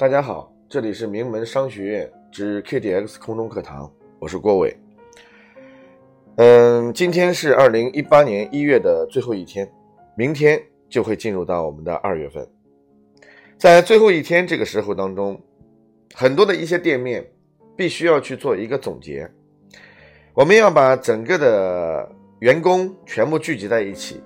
大家好，这里是名门商学院之 KDX 空中课堂，我是郭伟。嗯，今天是二零一八年一月的最后一天，明天就会进入到我们的二月份。在最后一天这个时候当中，很多的一些店面必须要去做一个总结，我们要把整个的员工全部聚集在一起，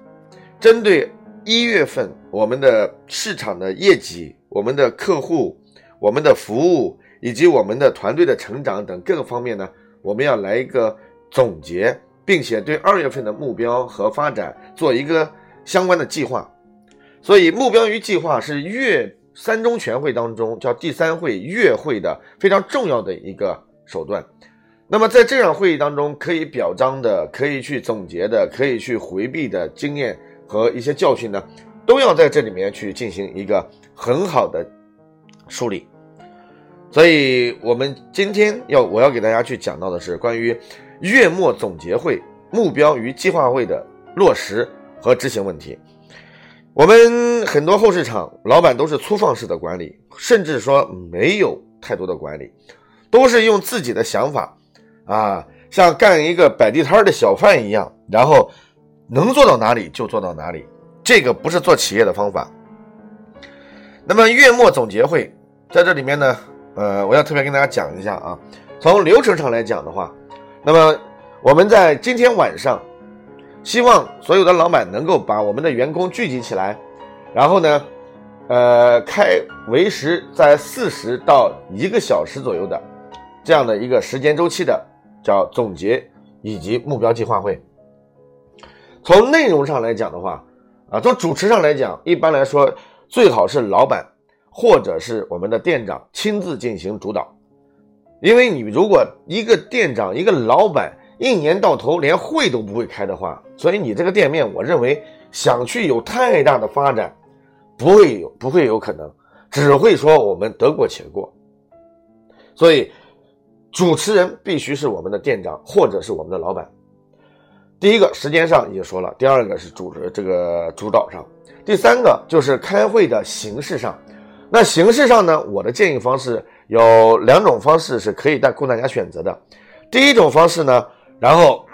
针对一月份我们的市场的业绩、我们的客户。我们的服务以及我们的团队的成长等各个方面呢，我们要来一个总结，并且对二月份的目标和发展做一个相关的计划。所以，目标与计划是月三中全会当中叫第三会月会的非常重要的一个手段。那么，在这场会议当中，可以表彰的、可以去总结的、可以去回避的经验和一些教训呢，都要在这里面去进行一个很好的梳理。所以，我们今天要我要给大家去讲到的是关于月末总结会目标与计划会的落实和执行问题。我们很多后市场老板都是粗放式的管理，甚至说没有太多的管理，都是用自己的想法啊，像干一个摆地摊的小贩一样，然后能做到哪里就做到哪里。这个不是做企业的方法。那么月末总结会在这里面呢？呃，我要特别跟大家讲一下啊，从流程上来讲的话，那么我们在今天晚上，希望所有的老板能够把我们的员工聚集起来，然后呢，呃，开为时在四十到一个小时左右的这样的一个时间周期的叫总结以及目标计划会。从内容上来讲的话，啊，从主持上来讲，一般来说最好是老板。或者是我们的店长亲自进行主导，因为你如果一个店长、一个老板一年到头连会都不会开的话，所以你这个店面，我认为想去有太大的发展，不会有，不会有可能，只会说我们得过且过。所以，主持人必须是我们的店长或者是我们的老板。第一个时间上已经说了，第二个是主这个主导上，第三个就是开会的形式上。那形式上呢？我的建议方式有两种方式是可以带供大家选择的。第一种方式呢，然后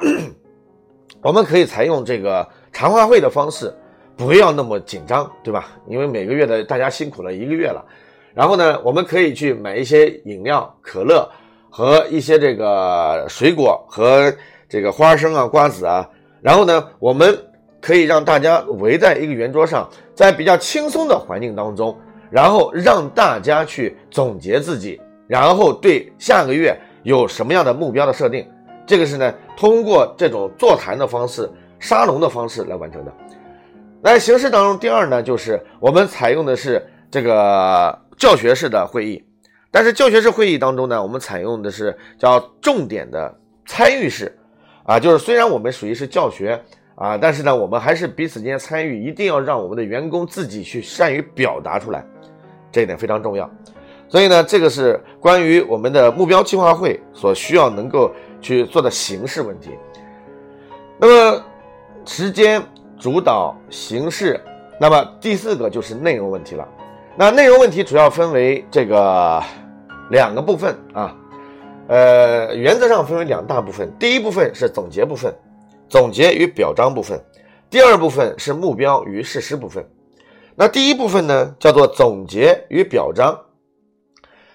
我们可以采用这个茶话会的方式，不要那么紧张，对吧？因为每个月的大家辛苦了一个月了。然后呢，我们可以去买一些饮料、可乐和一些这个水果和这个花生啊、瓜子啊。然后呢，我们可以让大家围在一个圆桌上，在比较轻松的环境当中。然后让大家去总结自己，然后对下个月有什么样的目标的设定，这个是呢通过这种座谈的方式、沙龙的方式来完成的。那形式当中，第二呢就是我们采用的是这个教学式的会议，但是教学式会议当中呢，我们采用的是叫重点的参与式，啊，就是虽然我们属于是教学。啊，但是呢，我们还是彼此间参与，一定要让我们的员工自己去善于表达出来，这一点非常重要。所以呢，这个是关于我们的目标计划会所需要能够去做的形式问题。那么，时间主导形式，那么第四个就是内容问题了。那内容问题主要分为这个两个部分啊，呃，原则上分为两大部分，第一部分是总结部分。总结与表彰部分，第二部分是目标与事实部分。那第一部分呢，叫做总结与表彰。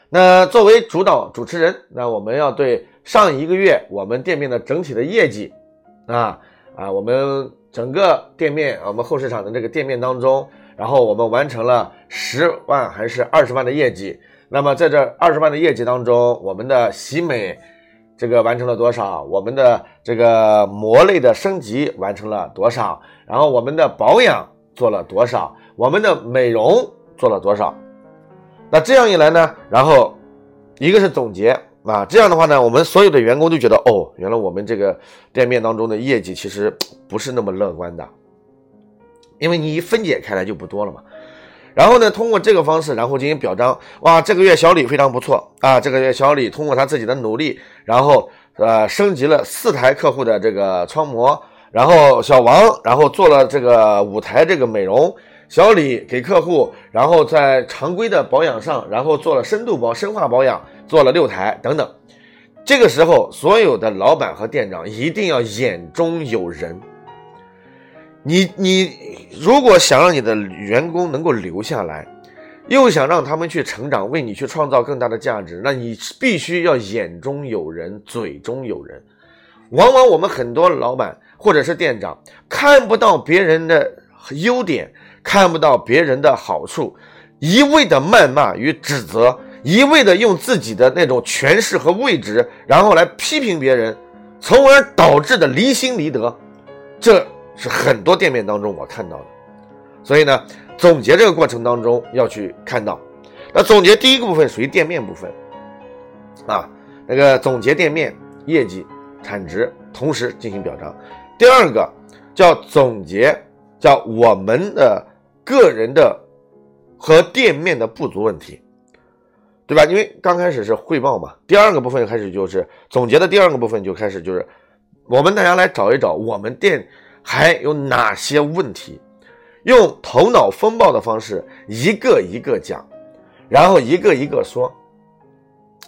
那作为主导主持人，那我们要对上一个月我们店面的整体的业绩，啊啊，我们整个店面，我们后市场的这个店面当中，然后我们完成了十万还是二十万的业绩。那么在这二十万的业绩当中，我们的喜美。这个完成了多少？我们的这个膜类的升级完成了多少？然后我们的保养做了多少？我们的美容做了多少？那这样一来呢？然后一个是总结啊，这样的话呢，我们所有的员工都觉得哦，原来我们这个店面当中的业绩其实不是那么乐观的，因为你一分解开来就不多了嘛。然后呢，通过这个方式，然后进行表彰。哇，这个月小李非常不错啊！这个月小李通过他自己的努力，然后呃升级了四台客户的这个窗膜。然后小王，然后做了这个五台这个美容。小李给客户，然后在常规的保养上，然后做了深度保、深化保养，做了六台等等。这个时候，所有的老板和店长一定要眼中有人。你你如果想让你的员工能够留下来，又想让他们去成长，为你去创造更大的价值，那你必须要眼中有人，嘴中有人。往往我们很多老板或者是店长看不到别人的优点，看不到别人的好处，一味的谩骂与指责，一味的用自己的那种权势和位置，然后来批评别人，从而导致的离心离德，这是很多店面当中我看到的。所以呢，总结这个过程当中要去看到，那总结第一个部分属于店面部分，啊，那个总结店面业绩。产值同时进行表彰，第二个叫总结，叫我们的个人的和店面的不足问题，对吧？因为刚开始是汇报嘛，第二个部分开始就是总结的第二个部分就开始就是我们大家来找一找我们店还有哪些问题，用头脑风暴的方式一个一个讲，然后一个一个说，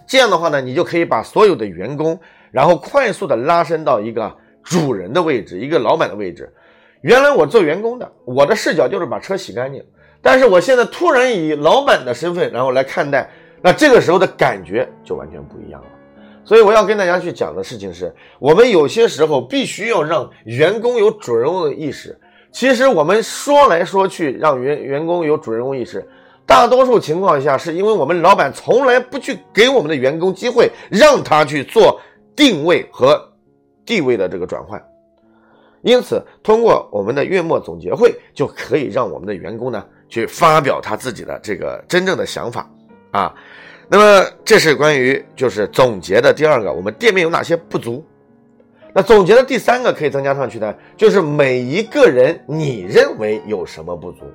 这样的话呢，你就可以把所有的员工。然后快速的拉伸到一个主人的位置，一个老板的位置。原来我做员工的，我的视角就是把车洗干净。但是我现在突然以老板的身份，然后来看待，那这个时候的感觉就完全不一样了。所以我要跟大家去讲的事情是，我们有些时候必须要让员工有主人翁的意识。其实我们说来说去，让员员工有主人翁意识，大多数情况下是因为我们老板从来不去给我们的员工机会，让他去做。定位和地位的这个转换，因此通过我们的月末总结会，就可以让我们的员工呢去发表他自己的这个真正的想法啊。那么这是关于就是总结的第二个，我们店面有哪些不足？那总结的第三个可以增加上去的，就是每一个人你认为有什么不足？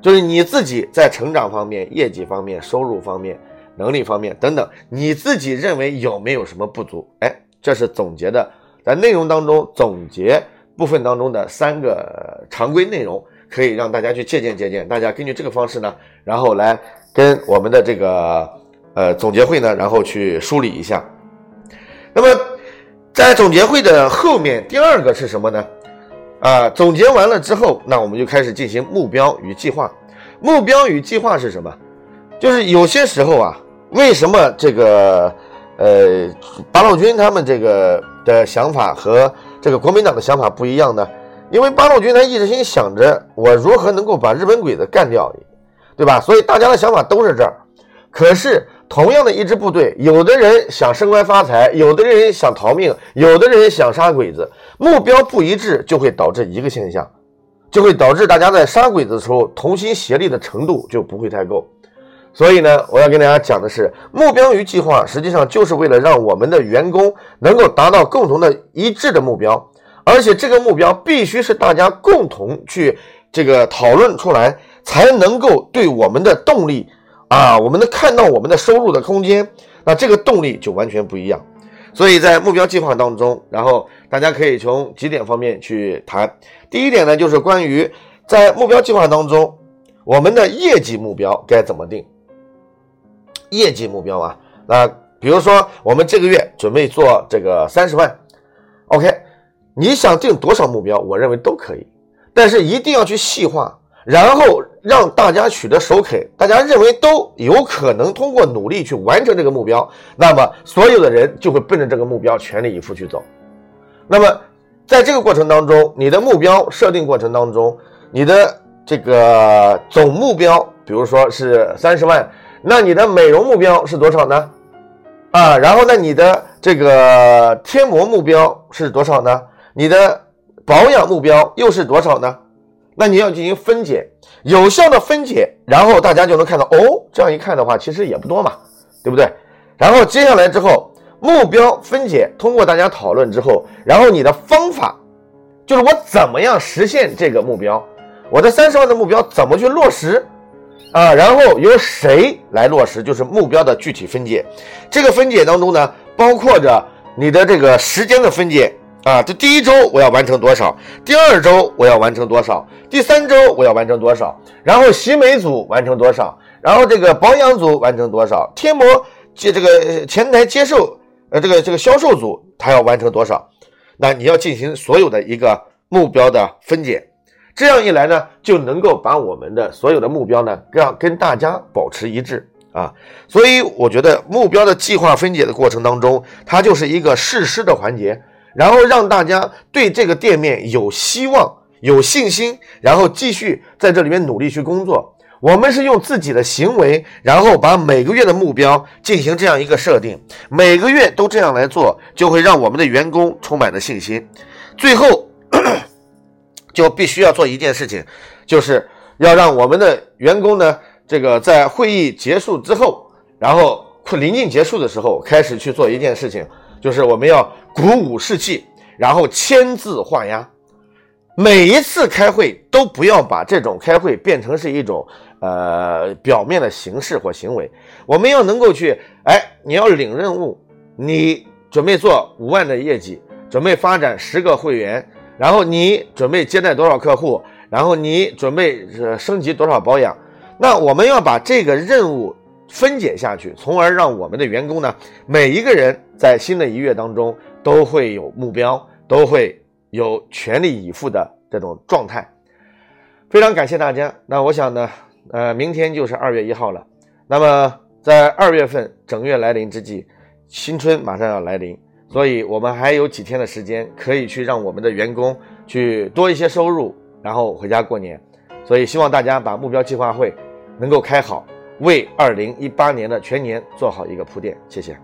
就是你自己在成长方面、业绩方面、收入方面。能力方面等等，你自己认为有没有什么不足？哎，这是总结的，在内容当中总结部分当中的三个常规内容，可以让大家去借鉴借鉴。大家根据这个方式呢，然后来跟我们的这个呃总结会呢，然后去梳理一下。那么在总结会的后面，第二个是什么呢？啊，总结完了之后，那我们就开始进行目标与计划。目标与计划是什么？就是有些时候啊。为什么这个呃八路军他们这个的想法和这个国民党的想法不一样呢？因为八路军他一直心想着我如何能够把日本鬼子干掉，对吧？所以大家的想法都是这儿。可是同样的一支部队，有的人想升官发财，有的人想逃命，有的人想杀鬼子，目标不一致，就会导致一个现象，就会导致大家在杀鬼子的时候同心协力的程度就不会太够。所以呢，我要跟大家讲的是，目标与计划实际上就是为了让我们的员工能够达到共同的一致的目标，而且这个目标必须是大家共同去这个讨论出来，才能够对我们的动力啊，我们能看到我们的收入的空间，那这个动力就完全不一样。所以在目标计划当中，然后大家可以从几点方面去谈。第一点呢，就是关于在目标计划当中，我们的业绩目标该怎么定。业绩目标啊，那比如说我们这个月准备做这个三十万，OK，你想定多少目标，我认为都可以，但是一定要去细化，然后让大家取得首肯，大家认为都有可能通过努力去完成这个目标，那么所有的人就会奔着这个目标全力以赴去走。那么在这个过程当中，你的目标设定过程当中，你的这个总目标，比如说是三十万。那你的美容目标是多少呢？啊，然后呢，你的这个贴膜目标是多少呢？你的保养目标又是多少呢？那你要进行分解，有效的分解，然后大家就能看到哦，这样一看的话，其实也不多嘛，对不对？然后接下来之后，目标分解，通过大家讨论之后，然后你的方法就是我怎么样实现这个目标，我的三十万的目标怎么去落实？啊，然后由谁来落实，就是目标的具体分解。这个分解当中呢，包括着你的这个时间的分解啊，这第一周我要完成多少？第二周我要完成多少？第三周我要完成多少？然后洗美组完成多少？然后这个保养组完成多少？贴膜接这个前台接受呃这个这个销售组他要完成多少？那你要进行所有的一个目标的分解，这样一来呢，就能够把我们的所有的目标呢让跟大家保持一致啊。所以我觉得目标的计划分解的过程当中，它就是一个试施的环节。然后让大家对这个店面有希望、有信心，然后继续在这里面努力去工作。我们是用自己的行为，然后把每个月的目标进行这样一个设定，每个月都这样来做，就会让我们的员工充满了信心。最后，就必须要做一件事情，就是要让我们的员工呢，这个在会议结束之后，然后临近结束的时候，开始去做一件事情。就是我们要鼓舞士气，然后签字画押。每一次开会都不要把这种开会变成是一种呃表面的形式或行为。我们要能够去，哎，你要领任务，你准备做五万的业绩，准备发展十个会员，然后你准备接待多少客户，然后你准备升级多少保养。那我们要把这个任务。分解下去，从而让我们的员工呢，每一个人在新的一月当中都会有目标，都会有全力以赴的这种状态。非常感谢大家。那我想呢，呃，明天就是二月一号了。那么在二月份整月来临之际，新春马上要来临，所以我们还有几天的时间可以去让我们的员工去多一些收入，然后回家过年。所以希望大家把目标计划会能够开好。为二零一八年的全年做好一个铺垫，谢谢。